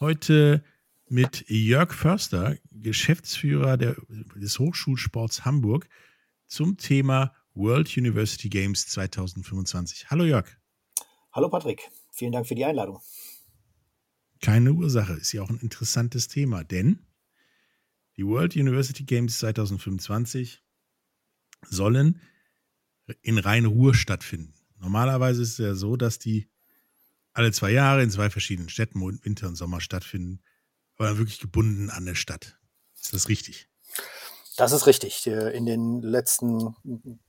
Heute mit Jörg Förster, Geschäftsführer der, des Hochschulsports Hamburg, zum Thema World University Games 2025. Hallo Jörg. Hallo Patrick, vielen Dank für die Einladung. Keine Ursache, ist ja auch ein interessantes Thema, denn die World University Games 2025 sollen in Rhein-Ruhr stattfinden. Normalerweise ist es ja so, dass die alle zwei Jahre in zwei verschiedenen Städten, Winter und Sommer stattfinden, aber wirklich gebunden an der Stadt. Ist das richtig? Das ist richtig. In den letzten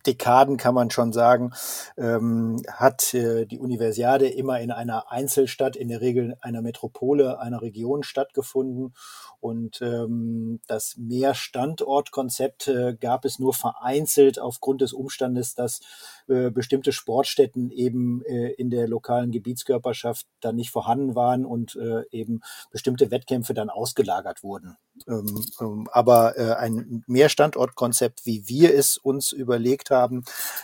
Dekaden kann man schon sagen, ähm, hat äh, die Universiade immer in einer Einzelstadt, in der Regel einer Metropole, einer Region stattgefunden. Und ähm, das Mehrstandortkonzept äh, gab es nur vereinzelt aufgrund des Umstandes, dass äh, bestimmte Sportstätten eben äh, in der lokalen Gebietskörperschaft dann nicht vorhanden waren und äh, eben bestimmte Wettkämpfe dann ausgelagert wurden. Ähm, ähm, aber äh, ein Mehrstandortkonzept, wie wir es uns überlegt haben,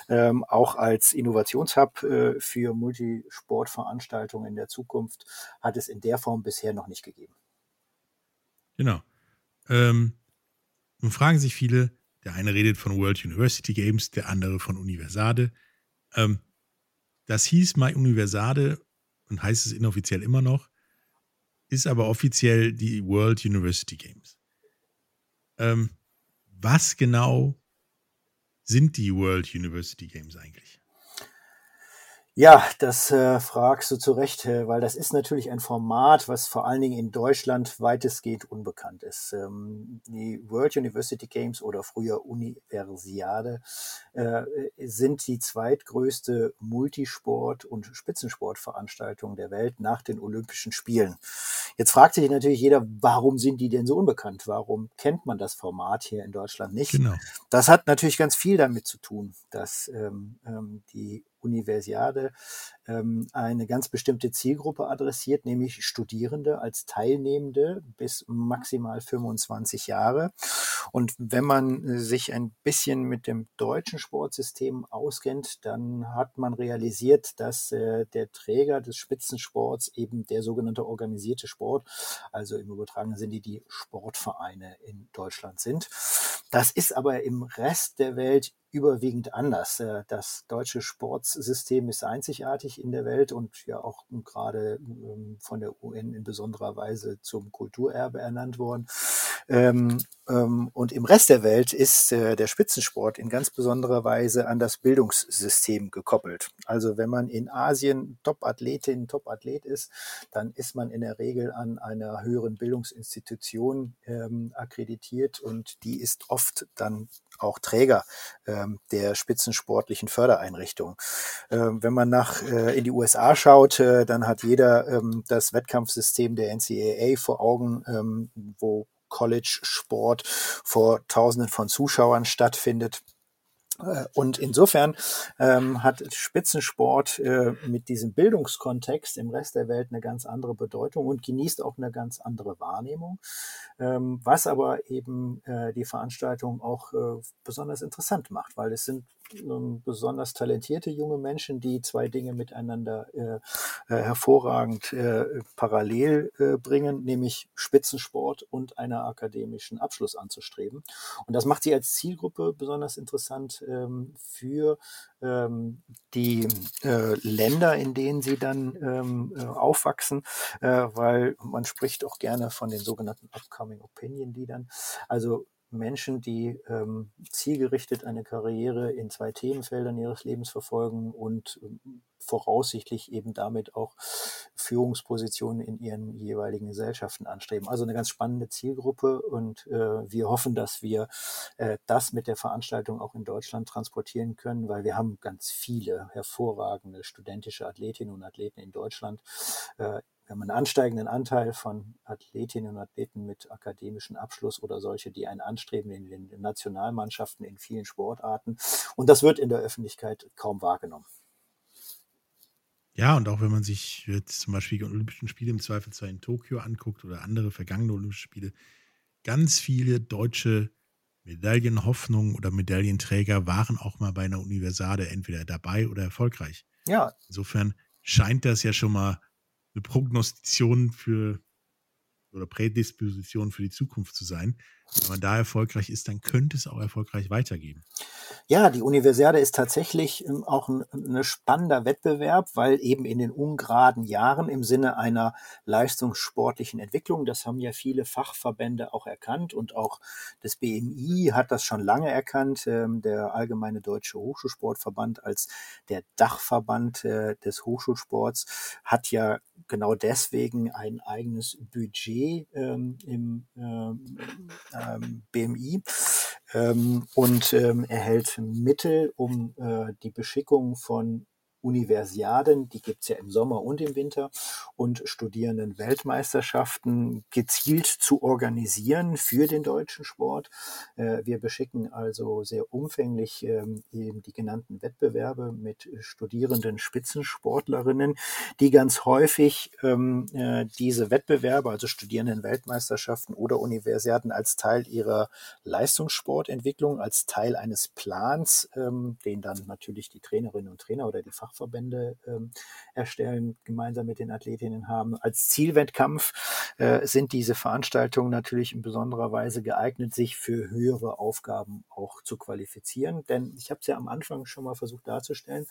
ähm, auch als Innovationshub äh, für Multisportveranstaltungen in der Zukunft, hat es in der Form bisher noch nicht gegeben. Genau. Ähm, nun fragen sich viele, der eine redet von World University Games, der andere von Universade. Ähm, das hieß mal Universade und heißt es inoffiziell immer noch, ist aber offiziell die World University Games. Ähm, was genau sind die World University Games eigentlich? Ja, das äh, fragst du zu Recht, äh, weil das ist natürlich ein Format, was vor allen Dingen in Deutschland weitestgehend unbekannt ist. Ähm, die World University Games oder früher Universiade äh, sind die zweitgrößte Multisport- und Spitzensportveranstaltung der Welt nach den Olympischen Spielen. Jetzt fragt sich natürlich jeder, warum sind die denn so unbekannt? Warum kennt man das Format hier in Deutschland nicht? Genau. Das hat natürlich ganz viel damit zu tun, dass ähm, ähm die Universiade ähm, eine ganz bestimmte Zielgruppe adressiert, nämlich Studierende als Teilnehmende bis maximal 25 Jahre. Und wenn man sich ein bisschen mit dem deutschen Sportsystem auskennt, dann hat man realisiert, dass äh, der Träger des Spitzensports eben der sogenannte organisierte Sport, also im übertragenen Sinne die Sportvereine in Deutschland sind. Das ist aber im Rest der Welt überwiegend anders. Äh, das deutsche Sportsystem ist einzigartig in der Welt und ja auch gerade ähm, von der UN in besonderer Weise zum Kulturerbe ernannt worden. Ähm, ähm, und im Rest der Welt ist äh, der Spitzensport in ganz besonderer Weise an das Bildungssystem gekoppelt. Also wenn man in Asien Top-Athletin, Top-Athlet ist, dann ist man in der Regel an einer höheren Bildungsinstitution akkreditiert und die ist oft dann auch Träger ähm, der spitzensportlichen Fördereinrichtung. Ähm, wenn man nach äh, in die USA schaut, äh, dann hat jeder ähm, das Wettkampfsystem der NCAA vor Augen, ähm, wo College-Sport vor Tausenden von Zuschauern stattfindet. Äh, und insofern ähm, hat Spitzensport äh, mit diesem Bildungskontext im Rest der Welt eine ganz andere Bedeutung und genießt auch eine ganz andere Wahrnehmung, ähm, was aber eben äh, die Veranstaltung auch äh, besonders interessant macht, weil es sind besonders talentierte junge Menschen, die zwei Dinge miteinander äh, äh, hervorragend äh, parallel äh, bringen, nämlich Spitzensport und einen akademischen Abschluss anzustreben. Und das macht sie als Zielgruppe besonders interessant ähm, für ähm, die äh, Länder, in denen sie dann ähm, äh, aufwachsen, äh, weil man spricht auch gerne von den sogenannten Upcoming Opinion Leadern. Also Menschen, die ähm, zielgerichtet eine Karriere in zwei Themenfeldern ihres Lebens verfolgen und ähm, voraussichtlich eben damit auch Führungspositionen in ihren jeweiligen Gesellschaften anstreben. Also eine ganz spannende Zielgruppe und äh, wir hoffen, dass wir äh, das mit der Veranstaltung auch in Deutschland transportieren können, weil wir haben ganz viele hervorragende studentische Athletinnen und Athleten in Deutschland. Äh, wir haben einen ansteigenden Anteil von Athletinnen und Athleten mit akademischem Abschluss oder solche, die einen anstreben in den Nationalmannschaften in vielen Sportarten. Und das wird in der Öffentlichkeit kaum wahrgenommen. Ja, und auch wenn man sich jetzt zum Beispiel die Olympischen Spiele im Zweifelsfall in Tokio anguckt oder andere vergangene Olympische Spiele, ganz viele deutsche Medaillenhoffnungen oder Medaillenträger waren auch mal bei einer Universade entweder dabei oder erfolgreich. Ja. Insofern scheint das ja schon mal eine Prognostization für oder Prädisposition für die Zukunft zu sein. Wenn man da erfolgreich ist, dann könnte es auch erfolgreich weitergehen. Ja, die Universiade ist tatsächlich ähm, auch ein, ein spannender Wettbewerb, weil eben in den ungeraden Jahren im Sinne einer leistungssportlichen Entwicklung, das haben ja viele Fachverbände auch erkannt und auch das BMI hat das schon lange erkannt, ähm, der Allgemeine Deutsche Hochschulsportverband als der Dachverband äh, des Hochschulsports hat ja genau deswegen ein eigenes Budget ähm, im ähm, BMI ähm, und ähm, erhält Mittel, um äh, die Beschickung von Universiaden, die gibt's ja im Sommer und im Winter, und Studierenden-Weltmeisterschaften gezielt zu organisieren für den deutschen Sport. Äh, wir beschicken also sehr umfänglich ähm, eben die genannten Wettbewerbe mit studierenden Spitzensportlerinnen, die ganz häufig ähm, äh, diese Wettbewerbe, also Studierenden-Weltmeisterschaften oder Universiaden als Teil ihrer Leistungssportentwicklung, als Teil eines Plans, ähm, den dann natürlich die Trainerinnen und Trainer oder die Fach Fachverbände ähm, erstellen, gemeinsam mit den Athletinnen haben. Als Zielwettkampf äh, sind diese Veranstaltungen natürlich in besonderer Weise geeignet, sich für höhere Aufgaben auch zu qualifizieren. Denn ich habe es ja am Anfang schon mal versucht darzustellen,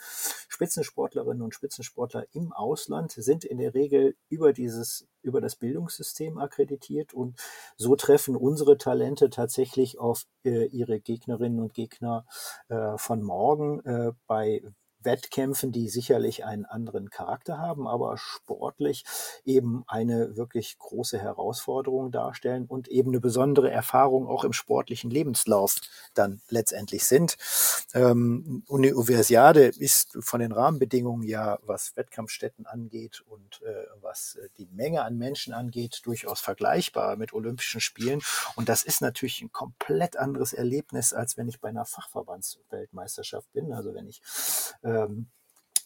Spitzensportlerinnen und Spitzensportler im Ausland sind in der Regel über dieses über das Bildungssystem akkreditiert und so treffen unsere Talente tatsächlich auf äh, ihre Gegnerinnen und Gegner äh, von morgen äh, bei Wettkämpfen, die sicherlich einen anderen Charakter haben, aber sportlich eben eine wirklich große Herausforderung darstellen und eben eine besondere Erfahrung auch im sportlichen Lebenslauf dann letztendlich sind. Ähm, Universiade ist von den Rahmenbedingungen ja, was Wettkampfstätten angeht und äh, was äh, die Menge an Menschen angeht, durchaus vergleichbar mit Olympischen Spielen. Und das ist natürlich ein komplett anderes Erlebnis, als wenn ich bei einer Fachverbandsweltmeisterschaft bin. Also wenn ich äh, ähm,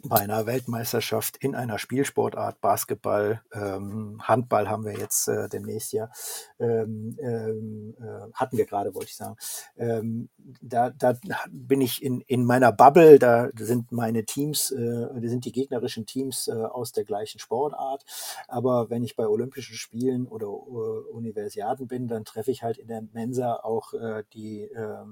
bei einer Weltmeisterschaft in einer Spielsportart, Basketball, ähm, Handball haben wir jetzt äh, demnächst ja, ähm, ähm, äh, hatten wir gerade, wollte ich sagen. Ähm, da, da bin ich in, in meiner Bubble, da sind meine Teams, äh, da sind die gegnerischen Teams äh, aus der gleichen Sportart. Aber wenn ich bei Olympischen Spielen oder uh, Universiaden bin, dann treffe ich halt in der Mensa auch äh, die äh,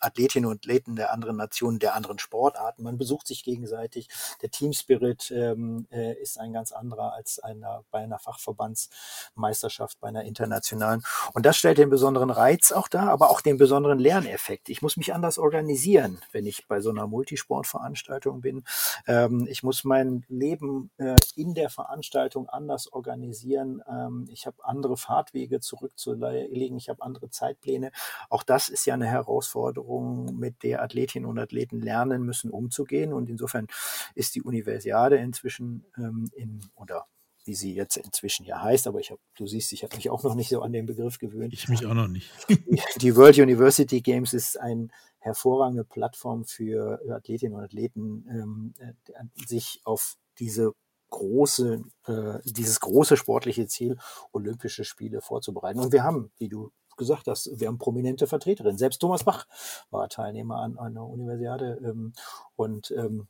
Athletinnen und Athleten der anderen Nationen, der anderen Sportarten. Man besucht sich gegenseitig der Team Spirit ähm, äh, ist ein ganz anderer als einer, bei einer Fachverbandsmeisterschaft, bei einer internationalen. Und das stellt den besonderen Reiz auch dar, aber auch den besonderen Lerneffekt. Ich muss mich anders organisieren, wenn ich bei so einer Multisportveranstaltung bin. Ähm, ich muss mein Leben äh, in der Veranstaltung anders organisieren. Ähm, ich habe andere Fahrtwege zurückzulegen. Ich habe andere Zeitpläne. Auch das ist ja eine Herausforderung, mit der Athletinnen und Athleten lernen müssen, umzugehen. Und insofern ist die Universiade inzwischen ähm, in, oder wie sie jetzt inzwischen ja heißt, aber ich habe, du siehst, ich habe mich auch noch nicht so an den Begriff gewöhnt. Ich mich auch noch nicht. die World University Games ist eine hervorragende Plattform für Athletinnen und Athleten, ähm, äh, sich auf diese große, äh, dieses große sportliche Ziel, Olympische Spiele vorzubereiten. Und wir haben, wie du gesagt hast, wir haben prominente Vertreterinnen. Selbst Thomas Bach war Teilnehmer an einer Universiade ähm, und ähm,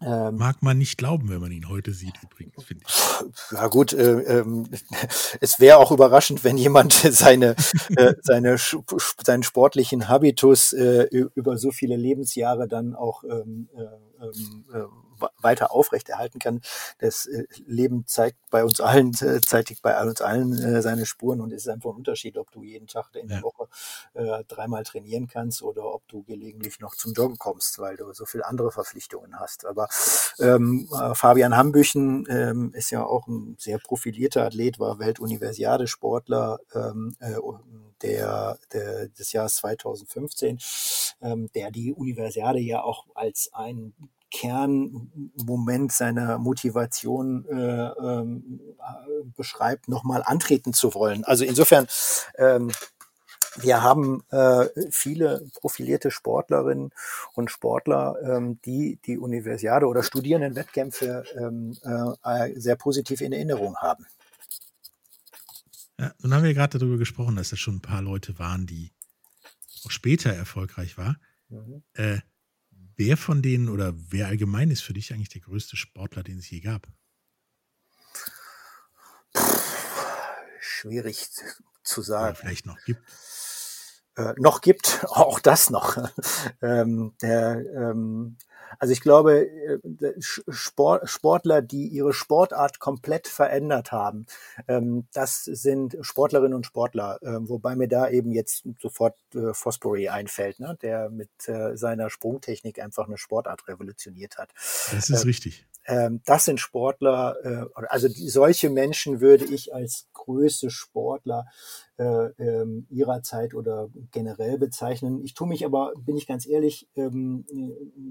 ähm, Mag man nicht glauben, wenn man ihn heute sieht, übrigens, finde ich. Ja gut, äh, äh, es wäre auch überraschend, wenn jemand seine, äh, seine, seinen sportlichen Habitus äh, über so viele Lebensjahre dann auch ähm, äh, ähm, äh, weiter aufrechterhalten kann. Das äh, Leben zeigt bei uns allen, äh, zeitigt bei uns allen äh, seine Spuren und es ist einfach ein Unterschied, ob du jeden Tag in der Woche äh, dreimal trainieren kannst oder ob du gelegentlich noch zum Joggen kommst, weil du so viele andere Verpflichtungen hast. Aber ähm, Fabian Hambüchen ähm, ist ja auch ein sehr profilierter Athlet, war Weltuniversiade-Sportler ähm, äh, der, der, des Jahres 2015, ähm, der die Universiade ja auch als ein Kernmoment seiner Motivation äh, ähm, beschreibt, nochmal antreten zu wollen. Also insofern, ähm, wir haben äh, viele profilierte Sportlerinnen und Sportler, ähm, die die Universiade oder Studierendenwettkämpfe ähm, äh, sehr positiv in Erinnerung haben. Ja, nun haben wir gerade darüber gesprochen, dass es schon ein paar Leute waren, die auch später erfolgreich waren. Mhm. Äh, Wer von denen oder wer allgemein ist für dich eigentlich der größte Sportler, den es je gab? Schwierig zu sagen. Oder vielleicht noch gibt. Äh, noch gibt, auch das noch. ähm, der, ähm, also ich glaube, äh, Sport, Sportler, die ihre Sportart komplett verändert haben, ähm, das sind Sportlerinnen und Sportler, äh, wobei mir da eben jetzt sofort äh, Fosbury einfällt, ne, der mit äh, seiner Sprungtechnik einfach eine Sportart revolutioniert hat. Das ist äh, richtig. Ähm, das sind Sportler, äh, also solche Menschen würde ich als größte Sportler äh, ähm, ihrer Zeit oder generell bezeichnen. Ich tue mich aber, bin ich ganz ehrlich, ähm,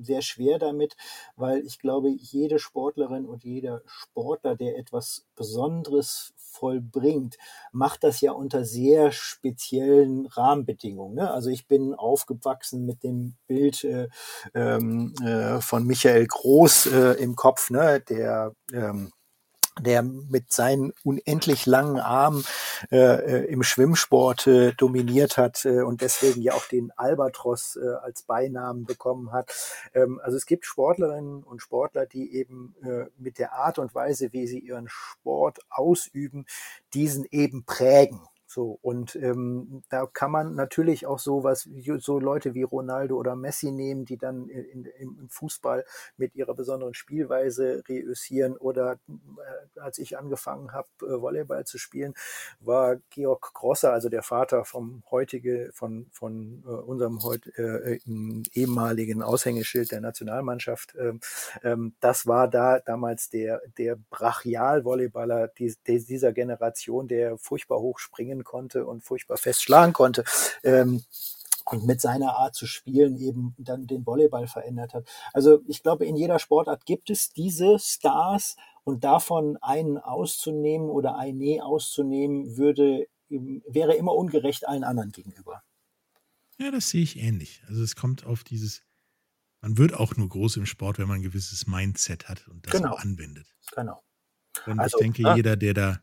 sehr schwer damit, weil ich glaube, jede Sportlerin und jeder Sportler, der etwas Besonderes vollbringt, macht das ja unter sehr speziellen Rahmenbedingungen. Ne? Also ich bin aufgewachsen mit dem Bild äh, ähm, äh, von Michael Groß äh, im Kopf, ne? der ähm, der mit seinen unendlich langen Armen äh, äh, im Schwimmsport äh, dominiert hat äh, und deswegen ja auch den Albatros äh, als Beinamen bekommen hat. Ähm, also es gibt Sportlerinnen und Sportler, die eben äh, mit der Art und Weise, wie sie ihren Sport ausüben, diesen eben prägen. So, und ähm, da kann man natürlich auch sowas, so Leute wie Ronaldo oder Messi nehmen, die dann in, in, im Fußball mit ihrer besonderen Spielweise reüssieren. Oder äh, als ich angefangen habe, äh, Volleyball zu spielen, war Georg Grosser, also der Vater vom heutige, von, von äh, unserem heut, äh, ehemaligen Aushängeschild der Nationalmannschaft. Ähm, ähm, das war da damals der, der Brachial-Volleyballer die, dieser Generation, der furchtbar hoch springen konnte und furchtbar fest schlagen konnte. Ähm, und mit seiner Art zu spielen eben dann den Volleyball verändert hat. Also ich glaube, in jeder Sportart gibt es diese Stars und davon einen auszunehmen oder eine auszunehmen, würde, wäre immer ungerecht allen anderen gegenüber. Ja, das sehe ich ähnlich. Also es kommt auf dieses, man wird auch nur groß im Sport, wenn man ein gewisses Mindset hat und das genau. anwendet. Genau. Und also, ich denke, ja. jeder, der da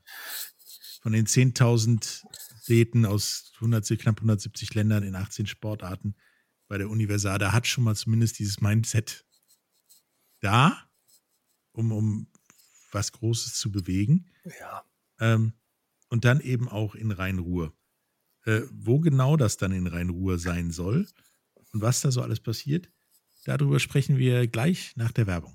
von den 10.000 Athleten aus 100, knapp 170 Ländern in 18 Sportarten bei der Universade hat schon mal zumindest dieses Mindset da, um, um was Großes zu bewegen. Ja. Ähm, und dann eben auch in Rhein-Ruhr. Äh, wo genau das dann in Rhein-Ruhr sein soll und was da so alles passiert, darüber sprechen wir gleich nach der Werbung.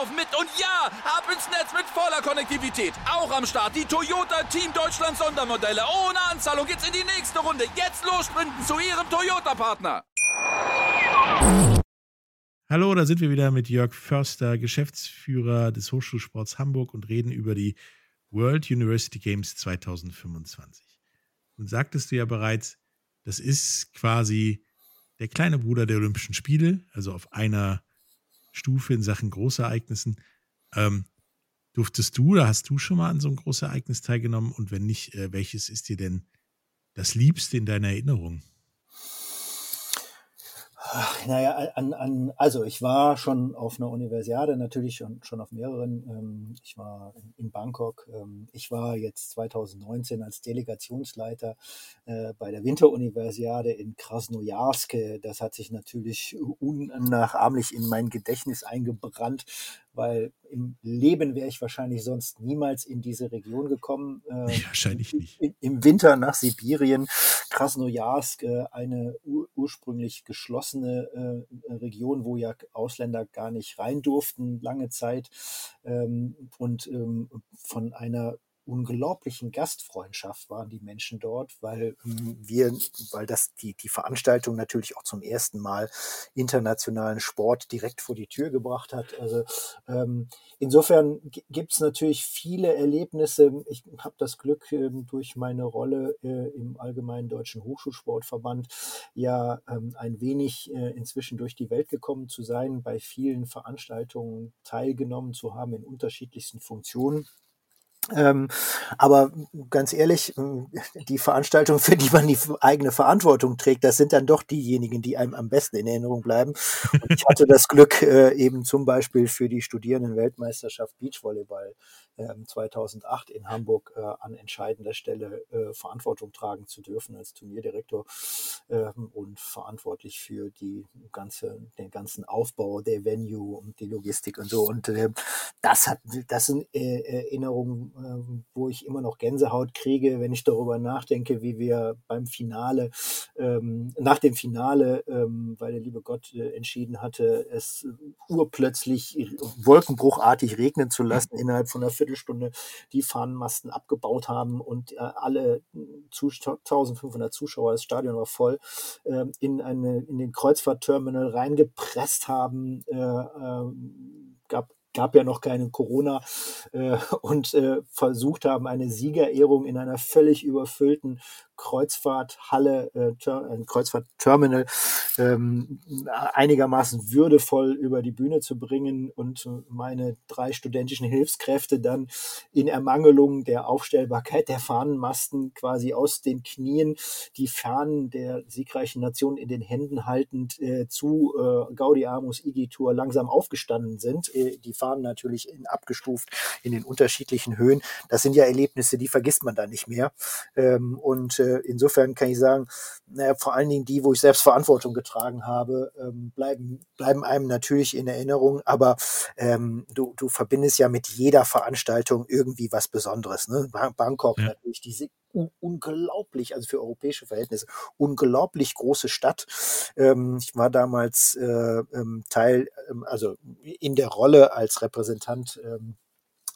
laufen mit. Und ja, ab ins Netz mit voller Konnektivität. Auch am Start die Toyota Team Deutschland Sondermodelle. Ohne Anzahlung geht's in die nächste Runde. Jetzt los sprinten zu Ihrem Toyota-Partner. Hallo, da sind wir wieder mit Jörg Förster, Geschäftsführer des Hochschulsports Hamburg und reden über die World University Games 2025. Und sagtest du ja bereits, das ist quasi der kleine Bruder der Olympischen Spiele, also auf einer Stufe in Sachen Großereignissen. Ähm, durftest du oder hast du schon mal an so einem Großereignis teilgenommen? Und wenn nicht, äh, welches ist dir denn das Liebste in deiner Erinnerung? Naja, an, an, also ich war schon auf einer Universiade, natürlich schon, schon auf mehreren. Ähm, ich war in Bangkok. Ähm, ich war jetzt 2019 als Delegationsleiter äh, bei der Winteruniversiade in Krasnojarsk. Das hat sich natürlich unnachahmlich in mein Gedächtnis eingebrannt, weil im Leben wäre ich wahrscheinlich sonst niemals in diese Region gekommen. Äh, wahrscheinlich nicht. Im Winter nach Sibirien, Krasnojarsk, äh, eine ur ursprünglich geschlossene äh, Region, wo ja Ausländer gar nicht rein durften, lange Zeit. Ähm, und ähm, von einer unglaublichen Gastfreundschaft waren die Menschen dort, weil ähm, wir, weil das die, die Veranstaltung natürlich auch zum ersten Mal internationalen Sport direkt vor die Tür gebracht hat. Also ähm, insofern gibt es natürlich viele Erlebnisse. Ich habe das Glück, ähm, durch meine Rolle äh, im Allgemeinen Deutschen Hochschulsportverband ja ähm, ein wenig äh, inzwischen durch die Welt gekommen zu sein, bei vielen Veranstaltungen teilgenommen zu haben in unterschiedlichsten Funktionen. Ähm, aber ganz ehrlich, äh, die Veranstaltung, für die man die eigene Verantwortung trägt, das sind dann doch diejenigen, die einem am besten in Erinnerung bleiben. Und ich hatte das Glück, äh, eben zum Beispiel für die Studierendenweltmeisterschaft Beachvolleyball 2008 ähm, in Hamburg äh, an entscheidender Stelle äh, Verantwortung tragen zu dürfen als Turnierdirektor ähm, und verantwortlich für die ganze, den ganzen Aufbau der Venue und die Logistik und so. Und äh, das hat, das sind Erinnerungen, wo ich immer noch Gänsehaut kriege, wenn ich darüber nachdenke, wie wir beim Finale, ähm, nach dem Finale, weil der liebe Gott entschieden hatte, es urplötzlich wolkenbruchartig regnen zu lassen innerhalb von einer Viertelstunde die Fahnenmasten abgebaut haben und äh, alle 1500 Zuschauer, das Stadion war voll, äh, in, eine, in den Kreuzfahrtterminal reingepresst haben. Äh, äh gab gab ja noch keine Corona äh, und äh, versucht haben, eine Siegerehrung in einer völlig überfüllten Kreuzfahrthalle, äh, ein Kreuzfahrtterminal ähm, einigermaßen würdevoll über die Bühne zu bringen und meine drei studentischen Hilfskräfte dann in Ermangelung der Aufstellbarkeit der Fahnenmasten quasi aus den Knien die Fahnen der siegreichen Nation in den Händen haltend äh, zu äh, Gaudiamus Igitur langsam aufgestanden sind. Äh, die Fahnen natürlich in, abgestuft in den unterschiedlichen Höhen. Das sind ja Erlebnisse, die vergisst man dann nicht mehr. Ähm, und äh, insofern kann ich sagen, naja, vor allen Dingen die, wo ich selbst Verantwortung getragen habe, ähm, bleiben, bleiben einem natürlich in Erinnerung, aber ähm, du, du verbindest ja mit jeder Veranstaltung irgendwie was Besonderes. Ne? Bangkok ja. natürlich diese unglaublich, also für europäische Verhältnisse, unglaublich große Stadt. Ähm, ich war damals äh, ähm, Teil, ähm, also in der Rolle als Repräsentant ähm,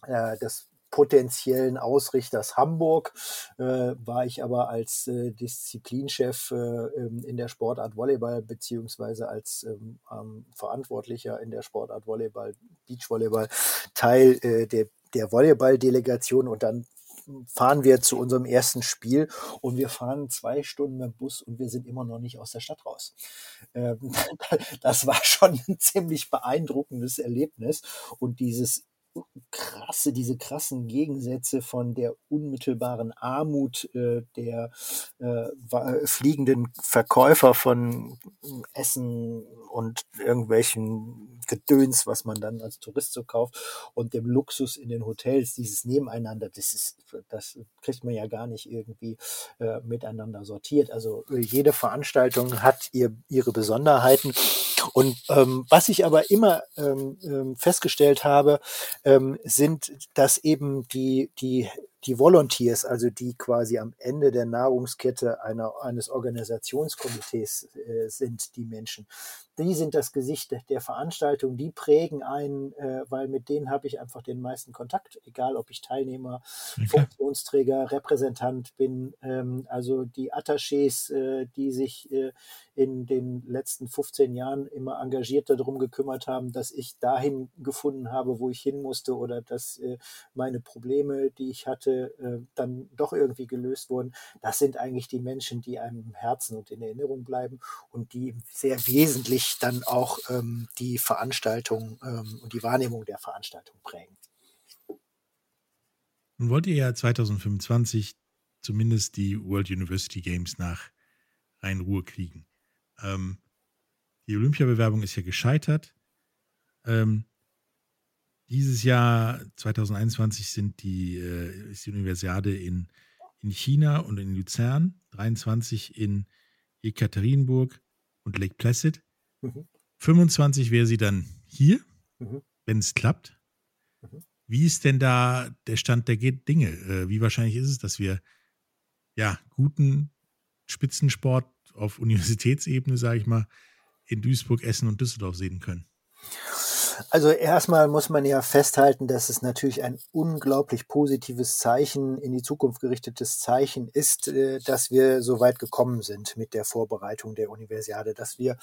äh, des potenziellen Ausrichters Hamburg, äh, war ich aber als äh, Disziplinchef äh, ähm, in der Sportart Volleyball beziehungsweise als ähm, ähm, Verantwortlicher in der Sportart Volleyball, Beachvolleyball, Teil äh, der, der Volleyball-Delegation. Und dann fahren wir zu unserem ersten Spiel und wir fahren zwei Stunden mit dem Bus und wir sind immer noch nicht aus der Stadt raus. Ähm, das war schon ein ziemlich beeindruckendes Erlebnis. Und dieses krasse, diese krassen Gegensätze von der unmittelbaren Armut äh, der äh, fliegenden Verkäufer von Essen und irgendwelchen Gedöns, was man dann als Tourist so kauft und dem Luxus in den Hotels, dieses Nebeneinander, das ist, das kriegt man ja gar nicht irgendwie äh, miteinander sortiert. Also äh, jede Veranstaltung hat ihr, ihre Besonderheiten. Und ähm, was ich aber immer ähm, ähm festgestellt habe, ähm, sind, dass eben die, die die Volunteers, also die quasi am Ende der Nahrungskette einer, eines Organisationskomitees äh, sind, die Menschen, die sind das Gesicht der Veranstaltung, die prägen einen, äh, weil mit denen habe ich einfach den meisten Kontakt, egal ob ich Teilnehmer, okay. Funktionsträger, Repräsentant bin, ähm, also die Attachés, äh, die sich äh, in den letzten 15 Jahren immer engagiert darum gekümmert haben, dass ich dahin gefunden habe, wo ich hin musste oder dass äh, meine Probleme, die ich hatte, äh, dann doch irgendwie gelöst wurden. Das sind eigentlich die Menschen, die einem im Herzen und in Erinnerung bleiben und die sehr wesentlich dann auch ähm, die Veranstaltung ähm, und die Wahrnehmung der Veranstaltung prägen. Nun wollt ihr ja 2025 zumindest die World University Games nach Rhein-Ruhr kriegen. Ähm, die Olympiabewerbung ist ja gescheitert. Ähm, dieses Jahr 2021 sind die, äh, ist die Universiade in, in China und in Luzern, 23 in Ekaterinburg und Lake Placid. 25 wäre sie dann hier, mhm. wenn es klappt. Mhm. Wie ist denn da der Stand der Dinge? Äh, wie wahrscheinlich ist es, dass wir ja guten Spitzensport auf Universitätsebene, sage ich mal, in Duisburg, Essen und Düsseldorf sehen können? Also erstmal muss man ja festhalten, dass es natürlich ein unglaublich positives Zeichen, in die Zukunft gerichtetes Zeichen ist, äh, dass wir so weit gekommen sind mit der Vorbereitung der Universiade, dass wir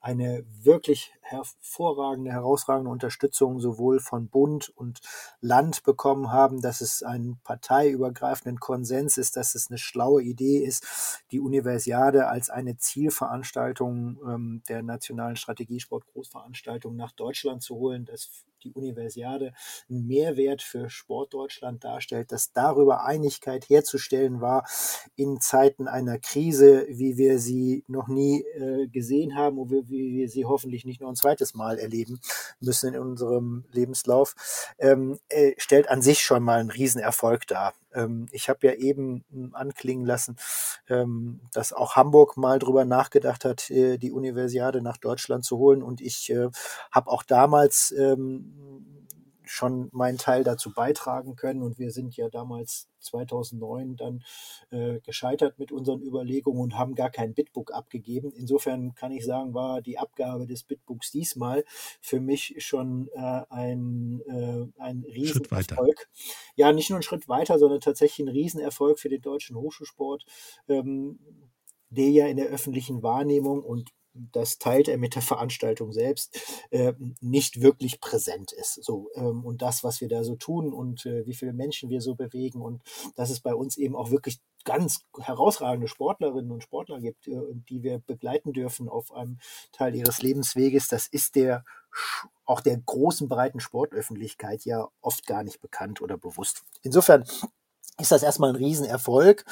eine wirklich hervorragende, herausragende Unterstützung sowohl von Bund und Land bekommen haben, dass es einen parteiübergreifenden Konsens ist, dass es eine schlaue Idee ist, die Universiade als eine Zielveranstaltung ähm, der nationalen Strategiesport-Großveranstaltung nach Deutschland zu holen. Das die Universiade einen Mehrwert für Sportdeutschland darstellt, dass darüber Einigkeit herzustellen war in Zeiten einer Krise, wie wir sie noch nie äh, gesehen haben und wie, wie, wir sie hoffentlich nicht nur ein zweites Mal erleben müssen in unserem Lebenslauf, ähm, äh, stellt an sich schon mal einen Riesenerfolg dar. Ähm, ich habe ja eben hm, anklingen lassen, ähm, dass auch Hamburg mal drüber nachgedacht hat, äh, die Universiade nach Deutschland zu holen. Und ich äh, habe auch damals ähm, schon meinen Teil dazu beitragen können. Und wir sind ja damals 2009 dann äh, gescheitert mit unseren Überlegungen und haben gar kein Bitbook abgegeben. Insofern kann ich sagen, war die Abgabe des Bitbooks diesmal für mich schon äh, ein, äh, ein Riesenerfolg. Ja, nicht nur ein Schritt weiter, sondern tatsächlich ein Riesenerfolg für den deutschen Hochschulsport, ähm, der ja in der öffentlichen Wahrnehmung und das teilt er mit der Veranstaltung selbst, äh, nicht wirklich präsent ist. So, ähm, und das, was wir da so tun und äh, wie viele Menschen wir so bewegen und dass es bei uns eben auch wirklich ganz herausragende Sportlerinnen und Sportler gibt, äh, die wir begleiten dürfen auf einem Teil ihres Lebensweges, das ist der auch der großen breiten Sportöffentlichkeit ja oft gar nicht bekannt oder bewusst. Insofern ist das erstmal ein Riesenerfolg.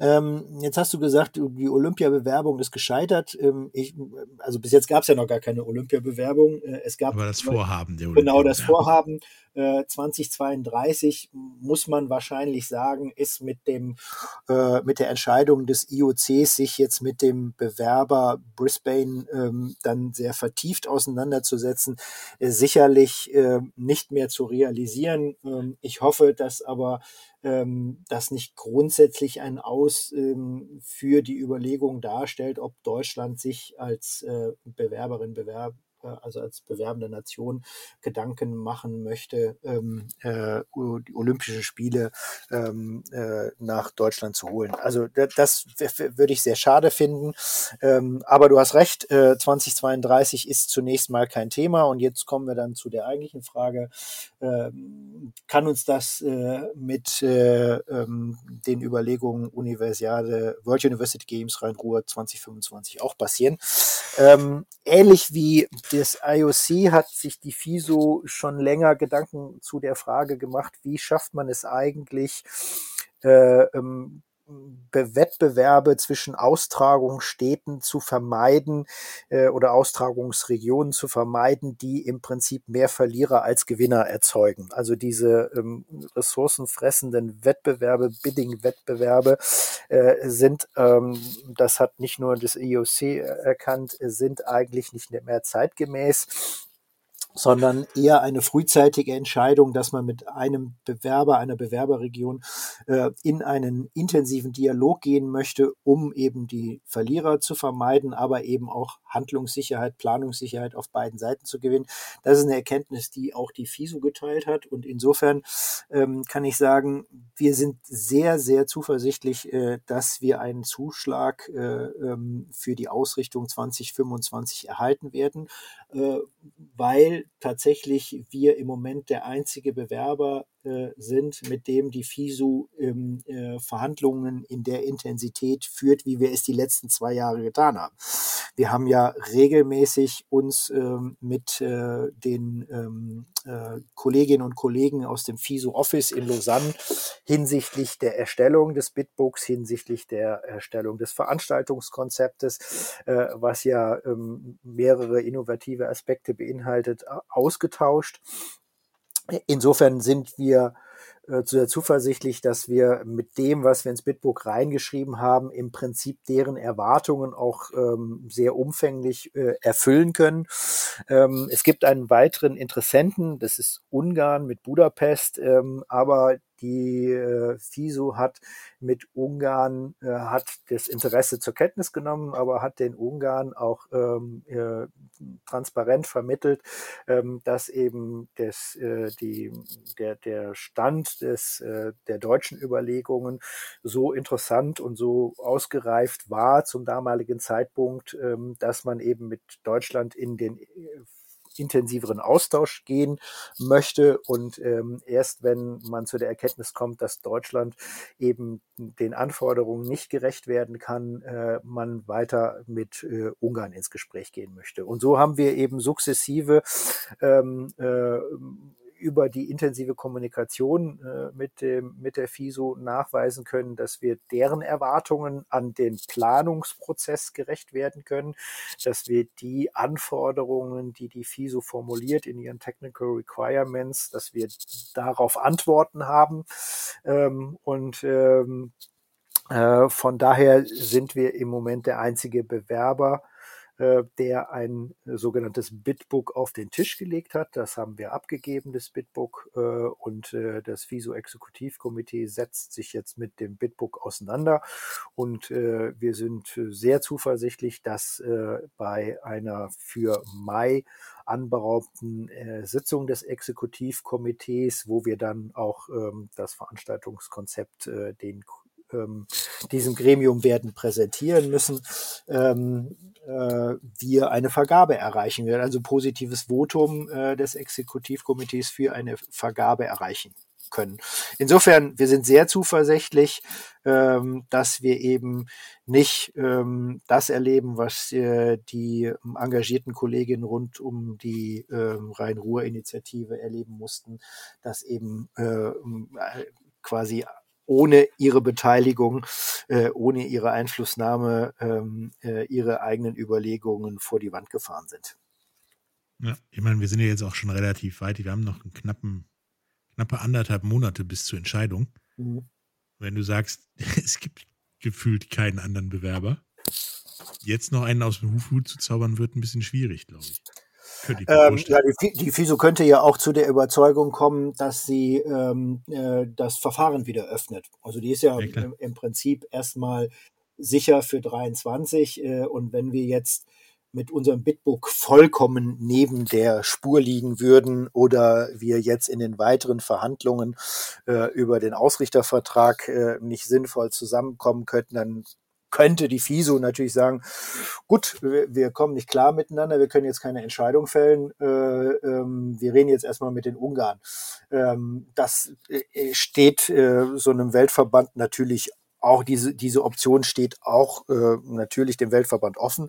Ähm, jetzt hast du gesagt, die Olympiabewerbung ist gescheitert. Ähm, ich, also bis jetzt gab es ja noch gar keine Olympiabewerbung. Äh, es gab aber das Vorhaben der. Genau, das Vorhaben äh, 2032 muss man wahrscheinlich sagen, ist mit dem äh, mit der Entscheidung des IOCs, sich jetzt mit dem Bewerber Brisbane ähm, dann sehr vertieft auseinanderzusetzen, äh, sicherlich äh, nicht mehr zu realisieren. Ähm, ich hoffe, dass aber ähm, das nicht grundsätzlich ein Aus ähm, für die Überlegung darstellt, ob Deutschland sich als äh, Bewerberin, Bewerber also als bewerbende Nation Gedanken machen möchte, ähm, äh, die Olympischen Spiele ähm, äh, nach Deutschland zu holen. Also das würde ich sehr schade finden. Ähm, aber du hast recht, äh, 2032 ist zunächst mal kein Thema. Und jetzt kommen wir dann zu der eigentlichen Frage. Ähm, kann uns das äh, mit äh, ähm, den Überlegungen Universiade, World University Games Rhein-Ruhr 2025 auch passieren? Ähm, ähnlich wie das IOC hat sich die FISO schon länger Gedanken zu der Frage gemacht, wie schafft man es eigentlich, äh, ähm, Wettbewerbe zwischen Austragungsstädten zu vermeiden äh, oder Austragungsregionen zu vermeiden, die im Prinzip mehr Verlierer als Gewinner erzeugen. Also diese ähm, ressourcenfressenden Wettbewerbe, Bidding-Wettbewerbe äh, sind, ähm, das hat nicht nur das IOC erkannt, sind eigentlich nicht mehr zeitgemäß sondern eher eine frühzeitige Entscheidung, dass man mit einem Bewerber, einer Bewerberregion äh, in einen intensiven Dialog gehen möchte, um eben die Verlierer zu vermeiden, aber eben auch Handlungssicherheit, Planungssicherheit auf beiden Seiten zu gewinnen. Das ist eine Erkenntnis, die auch die FISO geteilt hat. Und insofern ähm, kann ich sagen, wir sind sehr, sehr zuversichtlich, äh, dass wir einen Zuschlag äh, ähm, für die Ausrichtung 2025 erhalten werden, äh, tatsächlich wir im Moment der einzige Bewerber sind, mit dem die FISU äh, Verhandlungen in der Intensität führt, wie wir es die letzten zwei Jahre getan haben. Wir haben ja regelmäßig uns ähm, mit äh, den ähm, äh, Kolleginnen und Kollegen aus dem FISU Office in Lausanne hinsichtlich der Erstellung des Bitbooks, hinsichtlich der Erstellung des Veranstaltungskonzeptes, äh, was ja ähm, mehrere innovative Aspekte beinhaltet, ausgetauscht. Insofern sind wir äh, sehr zuversichtlich, dass wir mit dem, was wir ins Bitbook reingeschrieben haben, im Prinzip deren Erwartungen auch ähm, sehr umfänglich äh, erfüllen können. Ähm, es gibt einen weiteren Interessenten, das ist Ungarn mit Budapest, ähm, aber die äh, FISO hat mit Ungarn, äh, hat das Interesse zur Kenntnis genommen, aber hat den Ungarn auch ähm, äh, transparent vermittelt, ähm, dass eben das, äh, die, der, der Stand des, äh, der deutschen Überlegungen so interessant und so ausgereift war zum damaligen Zeitpunkt, ähm, dass man eben mit Deutschland in den äh, intensiveren Austausch gehen möchte. Und ähm, erst wenn man zu der Erkenntnis kommt, dass Deutschland eben den Anforderungen nicht gerecht werden kann, äh, man weiter mit äh, Ungarn ins Gespräch gehen möchte. Und so haben wir eben sukzessive ähm, äh, über die intensive Kommunikation äh, mit, dem, mit der FISO nachweisen können, dass wir deren Erwartungen an den Planungsprozess gerecht werden können, dass wir die Anforderungen, die die FISO formuliert in ihren Technical Requirements, dass wir darauf Antworten haben. Ähm, und ähm, äh, von daher sind wir im Moment der einzige Bewerber, der ein äh, sogenanntes Bitbook auf den Tisch gelegt hat. Das haben wir abgegeben, das Bitbook, äh, und das FISO-Exekutivkomitee setzt sich jetzt mit dem Bitbook auseinander. Und wir sind sehr zuversichtlich, dass bei einer für Mai anberaumten Sitzung des Exekutivkomitees, wo wir dann auch ähm, das Veranstaltungskonzept den ähm, diesem Gremium werden präsentieren müssen, ähm, äh, wir eine Vergabe erreichen werden, also positives Votum äh, des Exekutivkomitees für eine Vergabe erreichen können. Insofern, wir sind sehr zuversichtlich, ähm, dass wir eben nicht ähm, das erleben, was äh, die engagierten Kolleginnen rund um die äh, Rhein-Ruhr-Initiative erleben mussten, dass eben äh, quasi ohne ihre Beteiligung, äh, ohne ihre Einflussnahme, ähm, äh, ihre eigenen Überlegungen vor die Wand gefahren sind. Ja, ich meine, wir sind ja jetzt auch schon relativ weit. Wir haben noch einen knappen, knappe anderthalb Monate bis zur Entscheidung. Mhm. Wenn du sagst, es gibt gefühlt keinen anderen Bewerber, jetzt noch einen aus dem Hut zu zaubern, wird ein bisschen schwierig, glaube ich. Ähm, ja, die, die, FISO könnte ja auch zu der Überzeugung kommen, dass sie ähm, äh, das Verfahren wieder öffnet. Also die ist ja, ja im, im, Prinzip erstmal sicher für 23. Äh, und wenn wir jetzt mit unserem Bitbook vollkommen neben der Spur liegen würden oder wir jetzt in den weiteren Verhandlungen äh, über den Ausrichtervertrag äh, nicht sinnvoll zusammenkommen könnten, dann könnte die FISO natürlich sagen, gut, wir, kommen nicht klar miteinander, wir können jetzt keine Entscheidung fällen, äh, ähm, wir reden jetzt erstmal mit den Ungarn. Ähm, das äh, steht äh, so einem Weltverband natürlich auch diese, diese Option steht auch äh, natürlich dem Weltverband offen.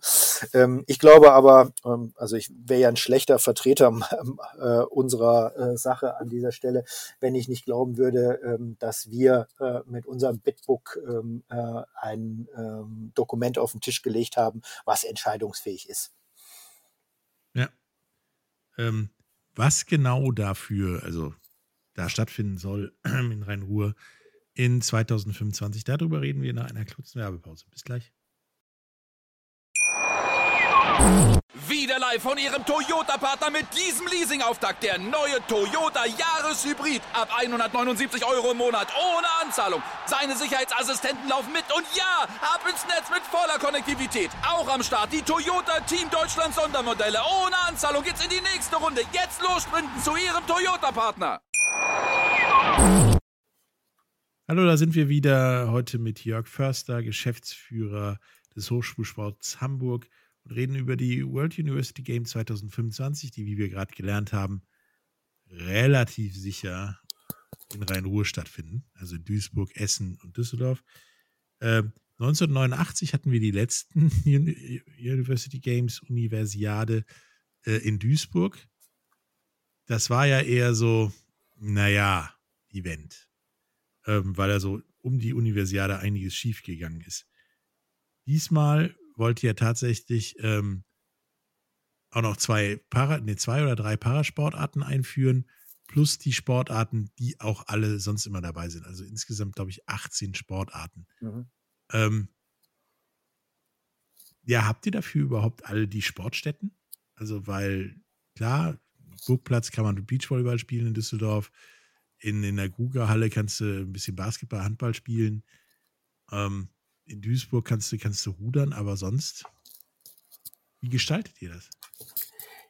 Ähm, ich glaube aber, ähm, also ich wäre ja ein schlechter Vertreter äh, unserer äh, Sache an dieser Stelle, wenn ich nicht glauben würde, ähm, dass wir äh, mit unserem Bitbook ähm, äh, ein ähm, Dokument auf den Tisch gelegt haben, was entscheidungsfähig ist. Ja. Ähm, was genau dafür, also da stattfinden soll in Rhein-Ruhr, in 2025. Darüber reden wir nach einer kurzen Werbepause. Bis gleich. Wieder live von Ihrem Toyota-Partner mit diesem Leasing-Auftakt. Der neue Toyota Jahreshybrid. Ab 179 Euro im Monat. Ohne Anzahlung. Seine Sicherheitsassistenten laufen mit. Und ja, ab ins Netz mit voller Konnektivität. Auch am Start die Toyota Team Deutschland Sondermodelle. Ohne Anzahlung geht's in die nächste Runde. Jetzt los sprinten zu Ihrem Toyota-Partner. Hallo, da sind wir wieder heute mit Jörg Förster, Geschäftsführer des Hochschulsports Hamburg und reden über die World University Games 2025, die, wie wir gerade gelernt haben, relativ sicher in Rhein-Ruhr stattfinden, also Duisburg, Essen und Düsseldorf. Äh, 1989 hatten wir die letzten University Games Universiade äh, in Duisburg. Das war ja eher so, naja, Event, ähm, weil er so um die Universiade einiges schiefgegangen ist. Diesmal wollte ja tatsächlich ähm, auch noch zwei, Para, nee, zwei oder drei Parasportarten einführen, plus die Sportarten, die auch alle sonst immer dabei sind. Also insgesamt, glaube ich, 18 Sportarten. Mhm. Ähm, ja, habt ihr dafür überhaupt alle die Sportstätten? Also, weil, klar, Burgplatz kann man Beachvolleyball spielen in Düsseldorf. In, in der Gruger-Halle kannst du ein bisschen Basketball, Handball spielen. Ähm, in Duisburg kannst du, kannst du rudern, aber sonst, wie gestaltet ihr das?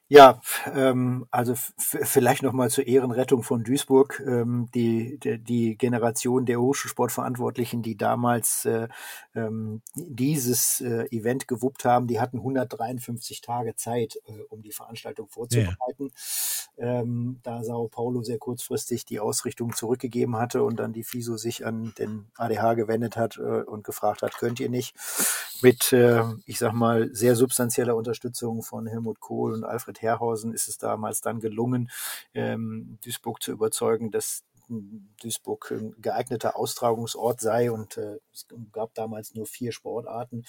Ja, ähm, also vielleicht noch mal zur Ehrenrettung von Duisburg. Ähm, die, die, die Generation der Hochschulsportverantwortlichen, die damals äh, ähm, dieses äh, Event gewuppt haben, die hatten 153 Tage Zeit, äh, um die Veranstaltung vorzubereiten. Ja. Ähm, da Sao Paulo sehr kurzfristig die Ausrichtung zurückgegeben hatte und dann die FISO sich an den ADH gewendet hat äh, und gefragt hat, könnt ihr nicht mit, äh, ich sag mal, sehr substanzieller Unterstützung von Helmut Kohl und Alfred Herrhausen ist es damals dann gelungen, ähm, Duisburg zu überzeugen, dass Duisburg ein geeigneter Austragungsort sei und äh, es gab damals nur vier Sportarten.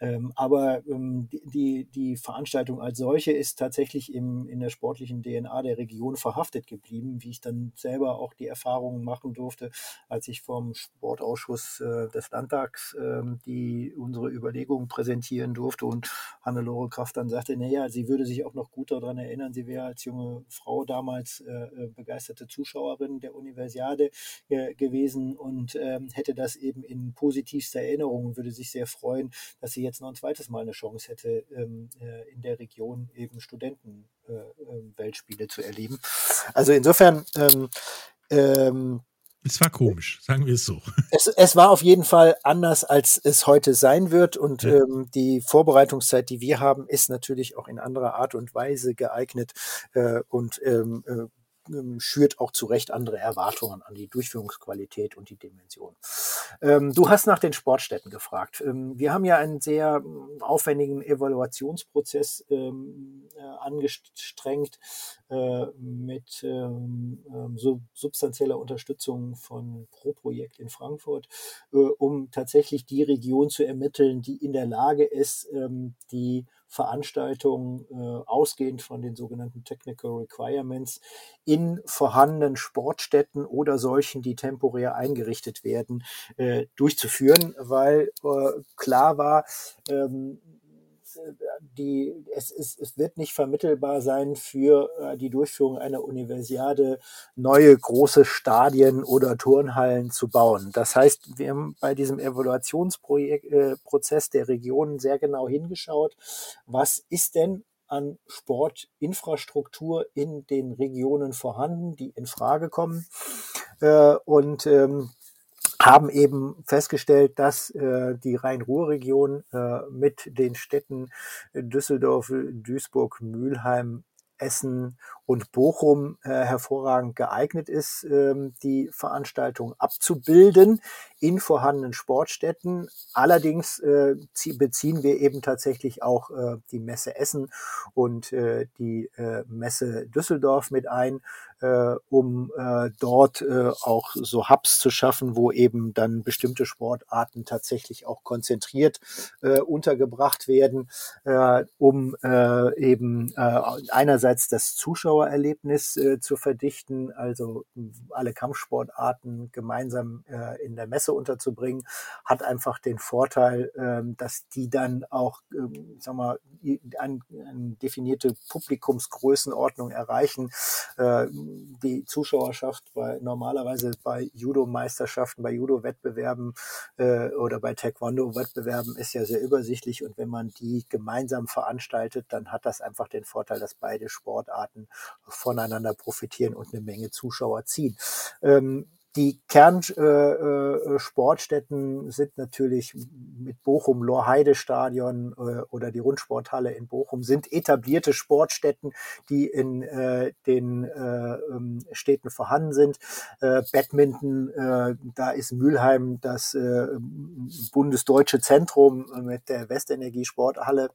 Ähm, aber ähm, die, die Veranstaltung als solche ist tatsächlich im, in der sportlichen DNA der Region verhaftet geblieben, wie ich dann selber auch die Erfahrungen machen durfte, als ich vom Sportausschuss äh, des Landtags äh, die unsere Überlegungen präsentieren durfte und Hannelore Kraft dann sagte, naja, sie würde sich auch noch gut daran erinnern, sie wäre als junge Frau damals äh, äh begeisterte Zuschauerin der Universität Universiade äh, gewesen und ähm, hätte das eben in positivster Erinnerung und würde sich sehr freuen, dass sie jetzt noch ein zweites Mal eine Chance hätte, ähm, äh, in der Region eben Studenten äh, ähm, zu erleben. Also insofern ähm, ähm, es war komisch, sagen wir es so. Es, es, war auf jeden Fall anders, als es heute sein wird. Und ja. ähm, die Vorbereitungszeit, die wir haben, ist natürlich auch in anderer Art und Weise geeignet äh, und ähm, äh, ähm, schürt auch zu Recht andere Erwartungen an die Durchführungsqualität und die Dimension. Ähm, du hast nach den Sportstätten gefragt. Ähm, wir haben ja einen sehr ähm, aufwendigen Evaluationsprozess ähm, äh, angestrengt äh, mit so substanzieller Unterstützung von Pro Projekt in Frankfurt, äh, um tatsächlich die Region zu ermitteln, die in der Lage ist, die Veranstaltungen äh, ausgehend von den sogenannten Technical Requirements in vorhandenen Sportstätten oder solchen, die temporär eingerichtet werden, äh, durchzuführen, weil äh, klar war, ähm, die, es, ist, es wird nicht vermittelbar sein für äh, die Durchführung einer Universiade neue große Stadien oder Turnhallen zu bauen. Das heißt, wir haben bei diesem Evaluationsprozess äh, der Regionen sehr genau hingeschaut, was ist denn an Sportinfrastruktur in den Regionen vorhanden, die in Frage kommen. Äh, und ähm, haben eben festgestellt, dass äh, die Rhein-Ruhr-Region äh, mit den Städten Düsseldorf, Duisburg, Mülheim, Essen und Bochum äh, hervorragend geeignet ist, ähm, die Veranstaltung abzubilden in vorhandenen Sportstätten. Allerdings äh, beziehen wir eben tatsächlich auch äh, die Messe Essen und äh, die äh, Messe Düsseldorf mit ein, äh, um äh, dort äh, auch so Hubs zu schaffen, wo eben dann bestimmte Sportarten tatsächlich auch konzentriert äh, untergebracht werden, äh, um äh, eben äh, einerseits das Zuschauererlebnis äh, zu verdichten, also alle Kampfsportarten gemeinsam äh, in der Messe unterzubringen, hat einfach den Vorteil, äh, dass die dann auch, äh, sag mal, eine ein definierte Publikumsgrößenordnung erreichen. Äh, die Zuschauerschaft bei normalerweise bei Judo-Meisterschaften, bei Judo-Wettbewerben äh, oder bei Taekwondo-Wettbewerben ist ja sehr übersichtlich und wenn man die gemeinsam veranstaltet, dann hat das einfach den Vorteil, dass beide Sportarten voneinander profitieren und eine Menge Zuschauer ziehen. Ähm, die Kernsportstätten äh, äh, sind natürlich mit Bochum, Lorheide-Stadion äh, oder die Rundsporthalle in Bochum sind etablierte Sportstätten, die in den äh, ähm, Städten vorhanden sind. Badminton, da ist Mülheim das bundesdeutsche Zentrum mit der Westenergie Sporthalle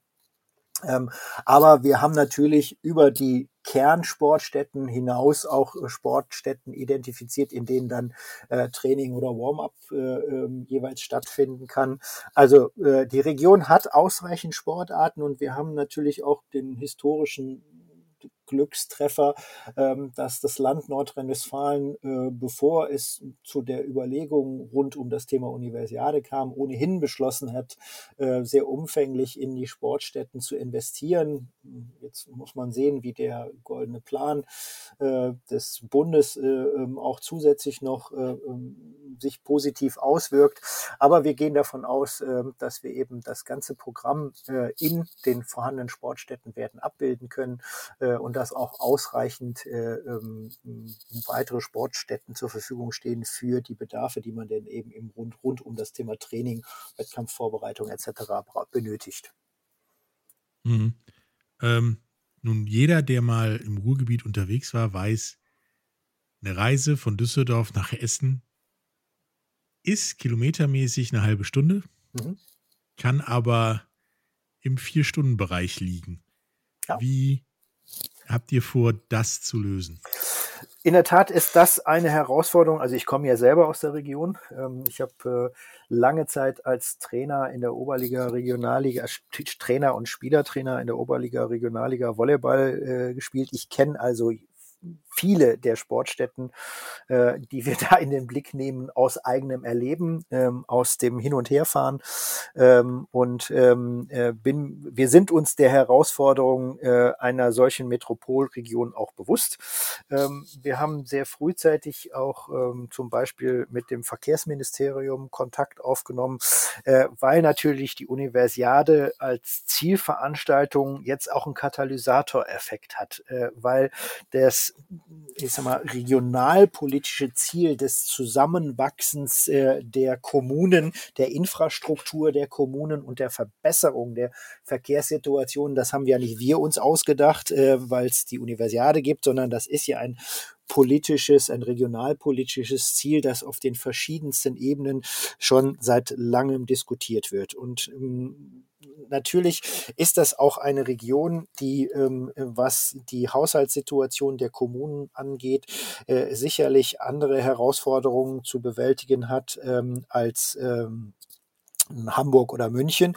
ähm, aber wir haben natürlich über die Kernsportstätten hinaus auch äh, Sportstätten identifiziert, in denen dann äh, Training oder Warm-up äh, äh, jeweils stattfinden kann. Also äh, die Region hat ausreichend Sportarten und wir haben natürlich auch den historischen Glückstreffer, ähm, dass das Land Nordrhein-Westfalen, äh, bevor es zu der Überlegung rund um das Thema Universiade kam, ohnehin beschlossen hat, äh, sehr umfänglich in die Sportstätten zu investieren. Jetzt muss man sehen, wie der goldene Plan äh, des Bundes äh, ähm, auch zusätzlich noch äh, ähm, sich positiv auswirkt. Aber wir gehen davon aus, dass wir eben das ganze Programm in den vorhandenen Sportstätten werden abbilden können und dass auch ausreichend äh, ähm, weitere Sportstätten zur Verfügung stehen für die Bedarfe, die man denn eben im rund, rund um das Thema Training, Wettkampfvorbereitung etc. benötigt. Mhm. Ähm, nun, jeder, der mal im Ruhrgebiet unterwegs war, weiß, eine Reise von Düsseldorf nach Essen ist kilometermäßig eine halbe Stunde, mhm. kann aber im Vier-Stunden-Bereich liegen. Ja. Wie habt ihr vor, das zu lösen? In der Tat ist das eine Herausforderung. Also ich komme ja selber aus der Region. Ähm, ich habe äh, lange Zeit als Trainer in der Oberliga, Regionalliga, Trainer und Spielertrainer in der Oberliga, Regionalliga Volleyball äh, gespielt. Ich kenne also viele der Sportstätten, äh, die wir da in den Blick nehmen, aus eigenem Erleben, ähm, aus dem Hin- und Herfahren. Ähm, und ähm, äh, bin, wir sind uns der Herausforderung äh, einer solchen Metropolregion auch bewusst. Ähm, wir haben sehr frühzeitig auch ähm, zum Beispiel mit dem Verkehrsministerium Kontakt aufgenommen, äh, weil natürlich die Universiade als Zielveranstaltung jetzt auch einen Katalysatoreffekt hat, äh, weil das ich sag mal, regionalpolitische Ziel des Zusammenwachsens äh, der Kommunen, der Infrastruktur der Kommunen und der Verbesserung der Verkehrssituation, das haben ja nicht wir uns ausgedacht, äh, weil es die Universiade gibt, sondern das ist ja ein politisches, ein regionalpolitisches Ziel, das auf den verschiedensten Ebenen schon seit langem diskutiert wird. Und ähm, natürlich ist das auch eine Region, die, ähm, was die Haushaltssituation der Kommunen angeht, äh, sicherlich andere Herausforderungen zu bewältigen hat ähm, als ähm, Hamburg oder München.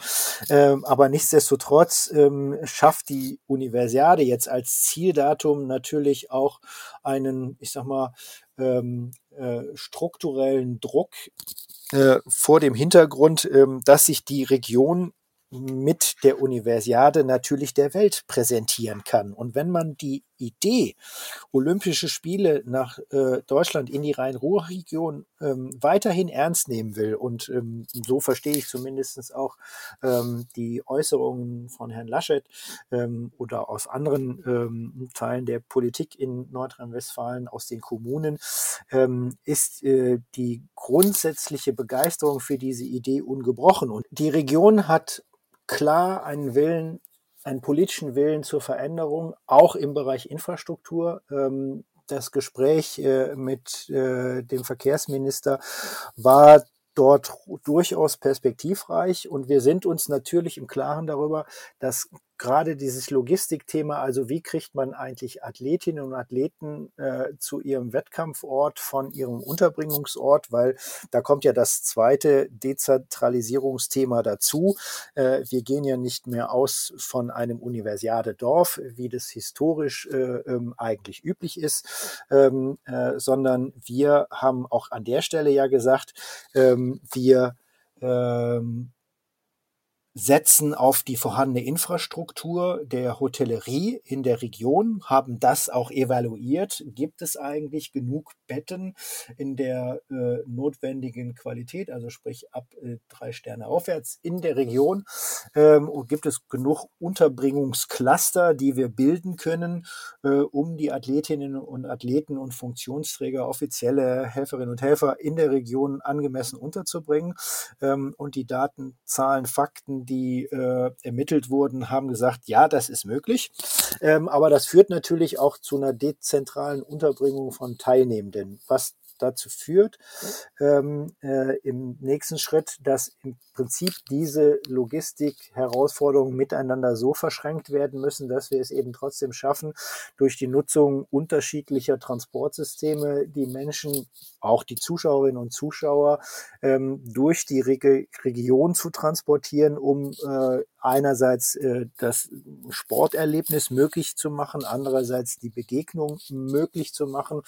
Ähm, aber nichtsdestotrotz ähm, schafft die Universiade jetzt als Zieldatum natürlich auch einen, ich sag mal, ähm, äh, strukturellen Druck äh, vor dem Hintergrund, ähm, dass sich die Region mit der Universiade natürlich der Welt präsentieren kann. Und wenn man die Idee, Olympische Spiele nach äh, Deutschland in die Rhein-Ruhr-Region ähm, weiterhin ernst nehmen will, und ähm, so verstehe ich zumindest auch ähm, die Äußerungen von Herrn Laschet ähm, oder aus anderen ähm, Teilen der Politik in Nordrhein-Westfalen, aus den Kommunen, ähm, ist äh, die grundsätzliche Begeisterung für diese Idee ungebrochen. Und die Region hat klar einen Willen, einen politischen Willen zur Veränderung, auch im Bereich Infrastruktur. Ähm, das Gespräch äh, mit äh, dem Verkehrsminister war dort durchaus perspektivreich und wir sind uns natürlich im Klaren darüber, dass gerade dieses Logistikthema, also wie kriegt man eigentlich Athletinnen und Athleten äh, zu ihrem Wettkampfort von ihrem Unterbringungsort, weil da kommt ja das zweite Dezentralisierungsthema dazu. Äh, wir gehen ja nicht mehr aus von einem Universiadedorf, wie das historisch äh, ähm, eigentlich üblich ist, ähm, äh, sondern wir haben auch an der Stelle ja gesagt, ähm, wir ähm, setzen auf die vorhandene Infrastruktur der Hotellerie in der Region, haben das auch evaluiert. Gibt es eigentlich genug Betten in der äh, notwendigen Qualität, also sprich ab äh, drei Sterne aufwärts in der Region? Ähm, und gibt es genug Unterbringungscluster, die wir bilden können, äh, um die Athletinnen und Athleten und Funktionsträger, offizielle Helferinnen und Helfer in der Region angemessen unterzubringen? Ähm, und die Daten, Zahlen, Fakten, die äh, ermittelt wurden, haben gesagt, ja, das ist möglich. Ähm, aber das führt natürlich auch zu einer dezentralen Unterbringung von Teilnehmenden, was dazu führt, ähm, äh, im nächsten Schritt, dass im Prinzip diese Logistik-Herausforderungen miteinander so verschränkt werden müssen, dass wir es eben trotzdem schaffen, durch die Nutzung unterschiedlicher Transportsysteme die Menschen, auch die Zuschauerinnen und Zuschauer, ähm, durch die Reg Region zu transportieren, um äh, einerseits äh, das Sporterlebnis möglich zu machen, andererseits die Begegnung möglich zu machen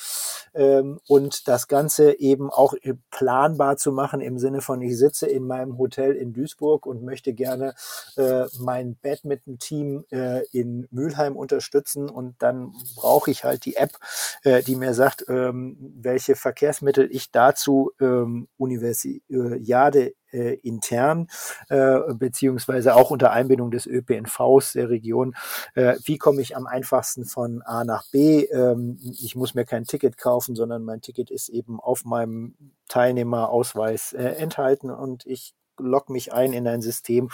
ähm, und das Ganze eben auch planbar zu machen im Sinne von, ich sitze in meinem Hotel in Duisburg und möchte gerne äh, mein Badminton-Team äh, in Mülheim unterstützen und dann brauche ich halt die App, äh, die mir sagt, ähm, welche Verkehrsmittel ich dazu ähm, Universiade äh, intern, äh, beziehungsweise auch unter Einbindung des ÖPNVs der Region. Äh, wie komme ich am einfachsten von A nach B? Ähm, ich muss mir kein Ticket kaufen, sondern mein Ticket ist eben auf meinem Teilnehmerausweis äh, enthalten und ich log mich ein in ein System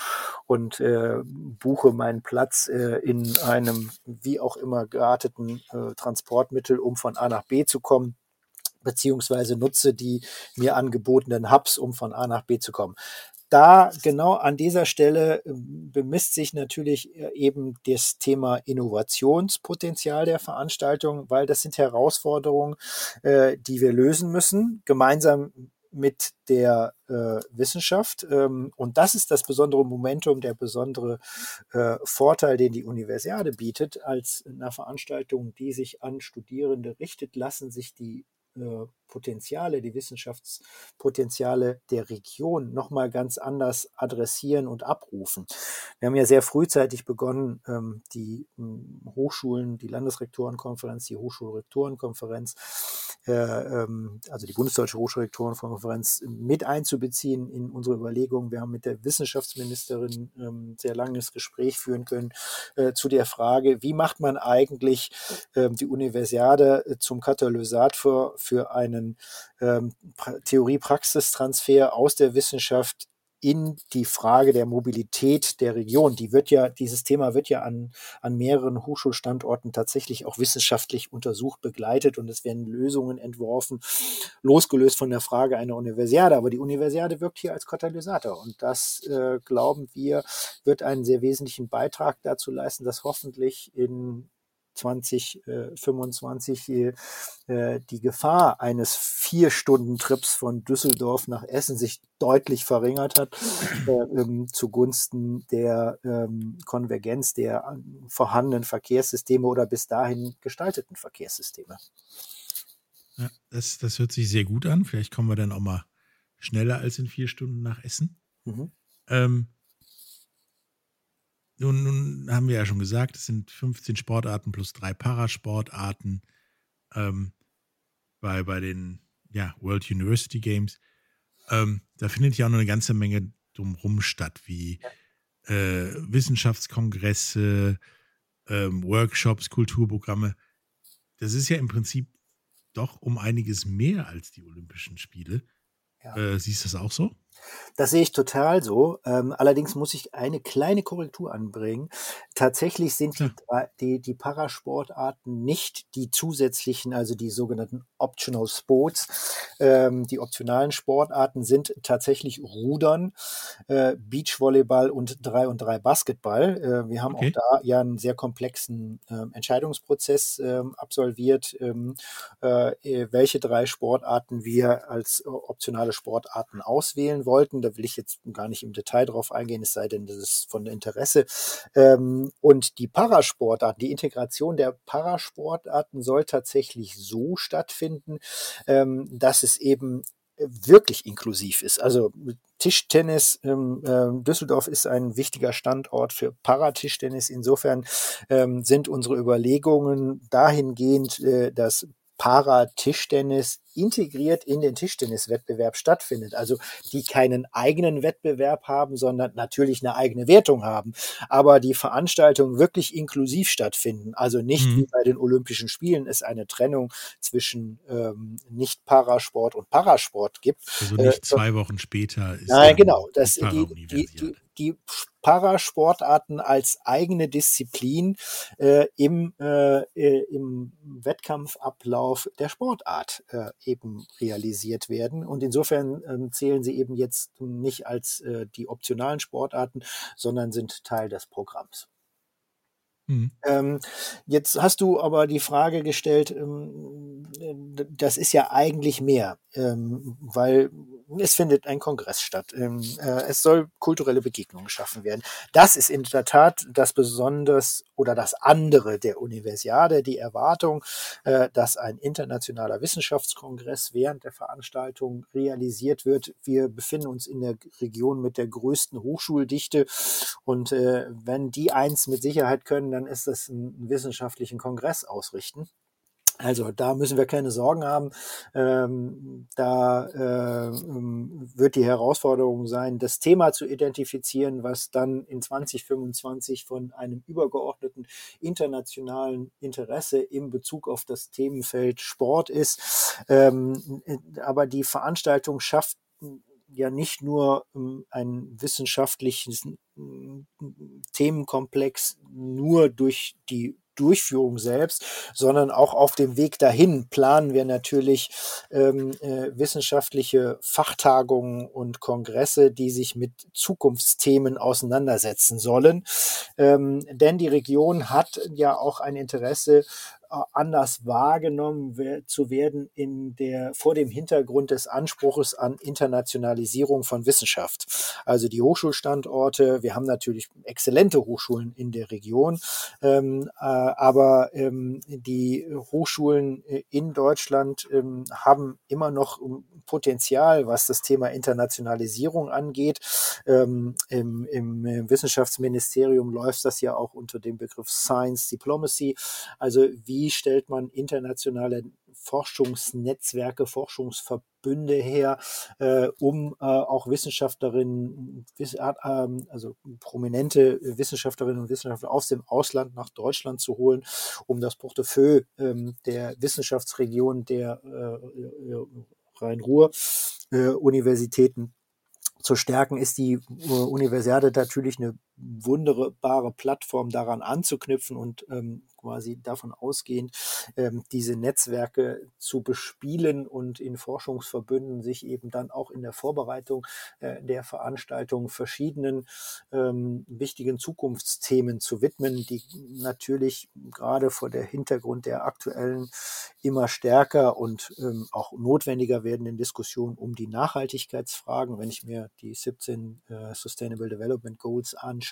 und äh, buche meinen Platz äh, in einem wie auch immer gearteten äh, Transportmittel, um von A nach B zu kommen beziehungsweise nutze die mir angebotenen Hubs, um von A nach B zu kommen. Da genau an dieser Stelle ähm, bemisst sich natürlich äh, eben das Thema Innovationspotenzial der Veranstaltung, weil das sind Herausforderungen, äh, die wir lösen müssen, gemeinsam mit der äh, Wissenschaft. Ähm, und das ist das besondere Momentum, der besondere äh, Vorteil, den die Universiade bietet. Als einer Veranstaltung, die sich an Studierende richtet, lassen sich die äh, Potenziale, die Wissenschaftspotenziale der Region nochmal ganz anders adressieren und abrufen. Wir haben ja sehr frühzeitig begonnen, ähm, die hm, Hochschulen, die Landesrektorenkonferenz, die Hochschulrektorenkonferenz, äh, ähm, also die Bundesdeutsche Hochschulrektorenkonferenz mit einzubeziehen in unsere Überlegungen. Wir haben mit der Wissenschaftsministerin ähm, sehr langes Gespräch führen können äh, zu der Frage, wie macht man eigentlich die Universiade zum Katalysat für, für einen einen ähm, Theorie-Praxistransfer aus der Wissenschaft in die Frage der Mobilität der Region. Die wird ja, dieses Thema wird ja an, an mehreren Hochschulstandorten tatsächlich auch wissenschaftlich untersucht, begleitet und es werden Lösungen entworfen, losgelöst von der Frage einer Universiade. Aber die Universiade wirkt hier als Katalysator und das, äh, glauben wir, wird einen sehr wesentlichen Beitrag dazu leisten, dass hoffentlich in 2025 äh, äh, die Gefahr eines Vier-Stunden-Trips von Düsseldorf nach Essen sich deutlich verringert hat äh, ähm, zugunsten der ähm, Konvergenz der vorhandenen Verkehrssysteme oder bis dahin gestalteten Verkehrssysteme. Ja, das, das hört sich sehr gut an. Vielleicht kommen wir dann auch mal schneller als in vier Stunden nach Essen. Mhm. Ähm, nun, nun, haben wir ja schon gesagt, es sind 15 Sportarten plus drei Parasportarten ähm, bei, bei den ja, World University Games. Ähm, da findet ja auch noch eine ganze Menge drumherum statt, wie äh, Wissenschaftskongresse, ähm, Workshops, Kulturprogramme. Das ist ja im Prinzip doch um einiges mehr als die Olympischen Spiele. Ja. Äh, siehst du das auch so? Das sehe ich total so. Ähm, allerdings muss ich eine kleine Korrektur anbringen. Tatsächlich sind die, die, die Parasportarten nicht die zusätzlichen, also die sogenannten Optional Sports. Ähm, die optionalen Sportarten sind tatsächlich Rudern, äh, Beachvolleyball und 3 und 3 Basketball. Äh, wir haben okay. auch da ja einen sehr komplexen äh, Entscheidungsprozess ähm, absolviert, ähm, äh, welche drei Sportarten wir als optionale Sportarten auswählen wollten. Da will ich jetzt gar nicht im Detail drauf eingehen, es sei denn, das ist von Interesse. Ähm, und die Parasportarten, die Integration der Parasportarten soll tatsächlich so stattfinden, ähm, dass es eben wirklich inklusiv ist. Also Tischtennis, ähm, äh, Düsseldorf ist ein wichtiger Standort für Paratischtennis. Insofern ähm, sind unsere Überlegungen dahingehend, äh, dass Para-Tischtennis integriert in den Tischtenniswettbewerb stattfindet. Also die keinen eigenen Wettbewerb haben, sondern natürlich eine eigene Wertung haben. Aber die Veranstaltungen wirklich inklusiv stattfinden. Also nicht mhm. wie bei den Olympischen Spielen es eine Trennung zwischen ähm, Nicht-Parasport und Parasport gibt. Also nicht äh, zwei Wochen später ist Nein, genau. Das, die, die, die, die Parasportarten als eigene Disziplin äh, im, äh, äh, im Wettkampfablauf der Sportart äh, eben realisiert werden. Und insofern ähm, zählen sie eben jetzt nicht als äh, die optionalen Sportarten, sondern sind Teil des Programms. Mhm. Ähm, jetzt hast du aber die Frage gestellt, ähm, das ist ja eigentlich mehr, ähm, weil es findet ein Kongress statt. Äh, es soll kulturelle Begegnungen geschaffen werden. Das ist in der Tat das Besonders oder das andere der Universiade, die Erwartung, äh, dass ein internationaler Wissenschaftskongress während der Veranstaltung realisiert wird. Wir befinden uns in der Region mit der größten Hochschuldichte und äh, wenn die eins mit Sicherheit können, dann ist es einen wissenschaftlichen Kongress ausrichten. Also da müssen wir keine Sorgen haben. Ähm, da äh, wird die Herausforderung sein, das Thema zu identifizieren, was dann in 2025 von einem übergeordneten internationalen Interesse im Bezug auf das Themenfeld Sport ist. Ähm, aber die Veranstaltung schafft ja nicht nur ähm, ein wissenschaftliches Themenkomplex nur durch die Durchführung selbst, sondern auch auf dem Weg dahin planen wir natürlich ähm, äh, wissenschaftliche Fachtagungen und Kongresse, die sich mit Zukunftsthemen auseinandersetzen sollen. Ähm, denn die Region hat ja auch ein Interesse anders wahrgenommen zu werden in der, vor dem Hintergrund des Anspruches an Internationalisierung von Wissenschaft. Also die Hochschulstandorte, wir haben natürlich exzellente Hochschulen in der Region, ähm, äh, aber ähm, die Hochschulen äh, in Deutschland ähm, haben immer noch Potenzial, was das Thema Internationalisierung angeht. Ähm, im, Im Wissenschaftsministerium läuft das ja auch unter dem Begriff Science Diplomacy. Also wie stellt man internationale Forschungsnetzwerke, Forschungsverbünde her, äh, um äh, auch Wissenschaftlerinnen, wiss, äh, also prominente Wissenschaftlerinnen und Wissenschaftler aus dem Ausland nach Deutschland zu holen, um das Portefeuille ähm, der Wissenschaftsregion der äh, äh, Rhein-Ruhr-Universitäten zu stärken, ist die äh, Universiade natürlich eine wunderbare Plattform daran anzuknüpfen und ähm, quasi davon ausgehend, ähm, diese Netzwerke zu bespielen und in Forschungsverbünden sich eben dann auch in der Vorbereitung äh, der Veranstaltung verschiedenen ähm, wichtigen Zukunftsthemen zu widmen, die natürlich gerade vor der Hintergrund der aktuellen immer stärker und ähm, auch notwendiger werdenden Diskussion um die Nachhaltigkeitsfragen, wenn ich mir die 17 äh, Sustainable Development Goals anschaue,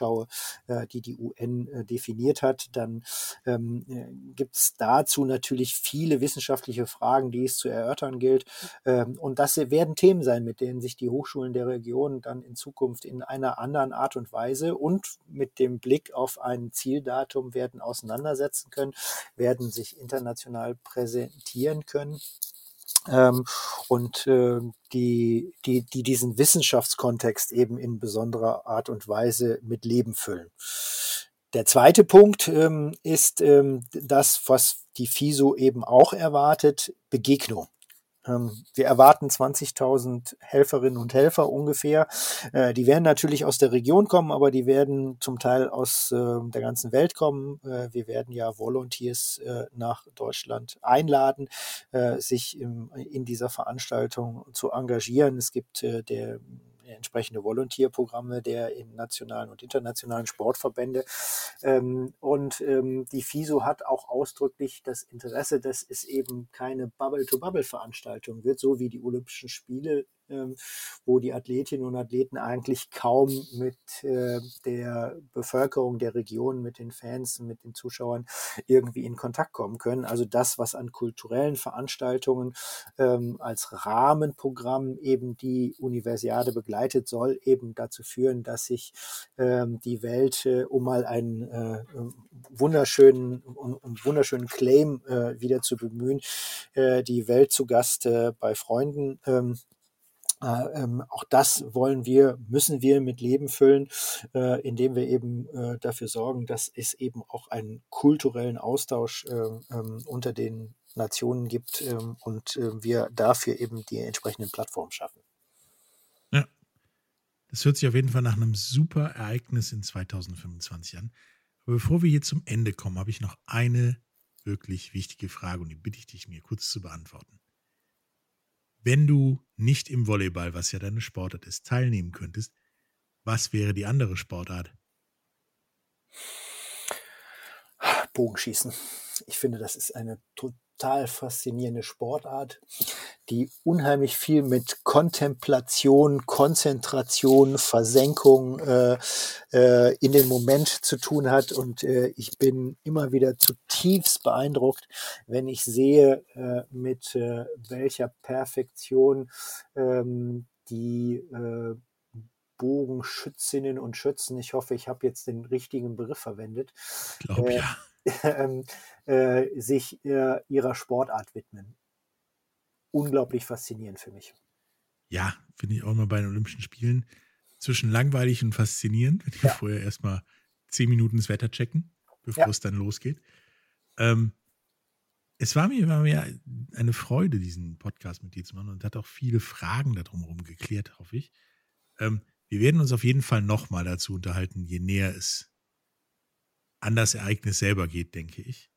äh, die die UN äh, definiert hat, dann äh, ähm, äh, gibt es dazu natürlich viele wissenschaftliche Fragen, die es zu erörtern gilt. Ähm, und das werden Themen sein, mit denen sich die Hochschulen der Region dann in Zukunft in einer anderen Art und Weise und mit dem Blick auf ein Zieldatum werden auseinandersetzen können, werden sich international präsentieren können. Ähm, und äh, die, die, die diesen Wissenschaftskontext eben in besonderer Art und Weise mit Leben füllen. Der zweite Punkt ähm, ist ähm, das, was die FISO eben auch erwartet, Begegnung. Ähm, wir erwarten 20.000 Helferinnen und Helfer ungefähr. Äh, die werden natürlich aus der Region kommen, aber die werden zum Teil aus äh, der ganzen Welt kommen. Äh, wir werden ja Volunteers äh, nach Deutschland einladen, sich in dieser Veranstaltung zu engagieren. Es gibt der entsprechende Volontierprogramme der nationalen und internationalen Sportverbände. Ähm, und ähm, die FISO hat auch ausdrücklich das Interesse, dass es eben keine Bubble-to-Bubble-Veranstaltung wird, so wie die Olympischen Spiele wo die Athletinnen und Athleten eigentlich kaum mit äh, der Bevölkerung der Region, mit den Fans, mit den Zuschauern irgendwie in Kontakt kommen können. Also das, was an kulturellen Veranstaltungen ähm, als Rahmenprogramm eben die Universiade begleitet, soll eben dazu führen, dass sich ähm, die Welt, äh, um mal einen äh, wunderschönen, um, wunderschönen Claim äh, wieder zu bemühen, die Welt zu Gast bei Freunden ähm, äh, ähm, auch das wollen wir, müssen wir mit Leben füllen, äh, indem wir eben äh, dafür sorgen, dass es eben auch einen kulturellen Austausch äh, ähm, unter den Nationen gibt ähm, und äh, wir dafür eben die entsprechenden Plattformen schaffen. Ja, das hört sich auf jeden Fall nach einem super Ereignis in 2025 an. Aber bevor wir hier zum Ende kommen, habe ich noch eine wirklich wichtige Frage und die bitte ich dich mir kurz zu beantworten wenn du nicht im Volleyball, was ja deine Sportart ist, teilnehmen könntest, was wäre die andere Sportart? Bogenschießen. Ich finde, das ist eine total faszinierende Sportart, die unheimlich viel mit Kontemplation, Konzentration, Versenkung äh, äh, in den Moment zu tun hat. Und äh, ich bin immer wieder zutiefst beeindruckt, wenn ich sehe, äh, mit äh, welcher Perfektion ähm, die äh, Bogenschützinnen und Schützen, ich hoffe, ich habe jetzt den richtigen Begriff verwendet, ich glaube, ja. Äh, sich äh, ihrer Sportart widmen. Unglaublich faszinierend für mich. Ja, finde ich auch mal bei den Olympischen Spielen zwischen langweilig und faszinierend, wenn wir ja. vorher erstmal zehn Minuten das Wetter checken, bevor ja. es dann losgeht. Ähm, es war mir, war mir eine Freude, diesen Podcast mit dir zu machen und hat auch viele Fragen darum herum geklärt, hoffe ich. Ähm, wir werden uns auf jeden Fall nochmal dazu unterhalten, je näher es an das Ereignis selber geht, denke ich.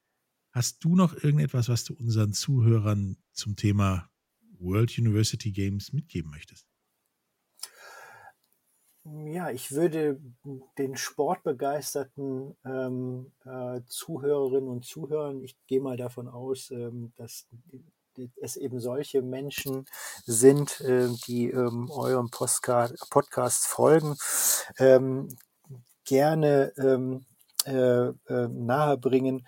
Hast du noch irgendetwas, was du unseren Zuhörern zum Thema World University Games mitgeben möchtest? Ja, ich würde den sportbegeisterten ähm, äh, Zuhörerinnen und Zuhörern, ich gehe mal davon aus, ähm, dass es eben solche Menschen sind, äh, die ähm, eurem Postcard, Podcast folgen, ähm, gerne ähm, äh, äh, nahebringen.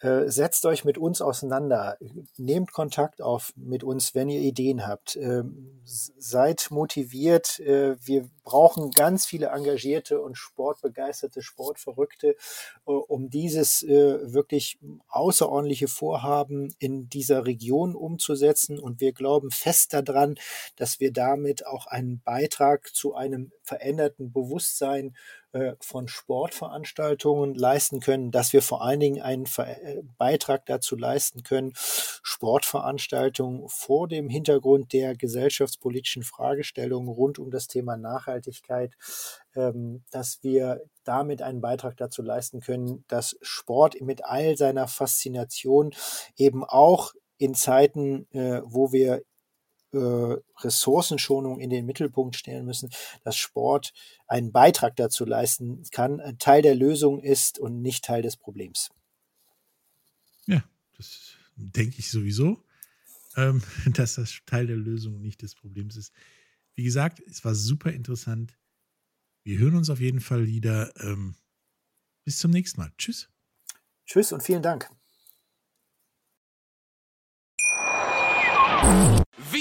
Äh, setzt euch mit uns auseinander. Nehmt Kontakt auf mit uns, wenn ihr Ideen habt. Ähm, seid motiviert. Äh, wir brauchen ganz viele engagierte und sportbegeisterte Sportverrückte, äh, um dieses äh, wirklich außerordentliche Vorhaben in dieser Region umzusetzen. Und wir glauben fest daran, dass wir damit auch einen Beitrag zu einem veränderten Bewusstsein äh, von Sportveranstaltungen leisten können, dass wir vor allen Dingen einen Beitrag dazu leisten können, Sportveranstaltungen vor dem Hintergrund der gesellschaftspolitischen Fragestellungen rund um das Thema Nachhaltigkeit, ähm, dass wir damit einen Beitrag dazu leisten können, dass Sport mit all seiner Faszination eben auch in Zeiten, äh, wo wir äh, Ressourcenschonung in den Mittelpunkt stellen müssen, dass Sport einen Beitrag dazu leisten kann, ein Teil der Lösung ist und nicht Teil des Problems. Ja, das denke ich sowieso, ähm, dass das Teil der Lösung und nicht des Problems ist. Wie gesagt, es war super interessant. Wir hören uns auf jeden Fall wieder. Ähm, bis zum nächsten Mal. Tschüss. Tschüss und vielen Dank.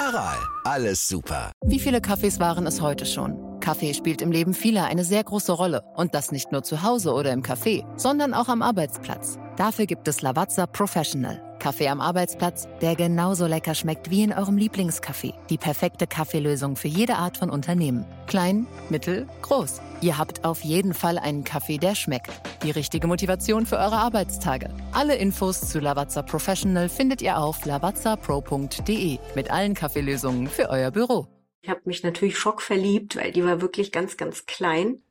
Aral, alles super. Wie viele Kaffees waren es heute schon? Kaffee spielt im Leben vieler eine sehr große Rolle. Und das nicht nur zu Hause oder im Café, sondern auch am Arbeitsplatz. Dafür gibt es Lavazza Professional. Kaffee am Arbeitsplatz, der genauso lecker schmeckt wie in eurem Lieblingscafé. Die perfekte Kaffeelösung für jede Art von Unternehmen. Klein, mittel, groß. Ihr habt auf jeden Fall einen Kaffee, der schmeckt. Die richtige Motivation für eure Arbeitstage. Alle Infos zu Lavazza Professional findet ihr auf lavazzapro.de mit allen Kaffeelösungen für euer Büro. Ich habe mich natürlich schockverliebt, weil die war wirklich ganz, ganz klein.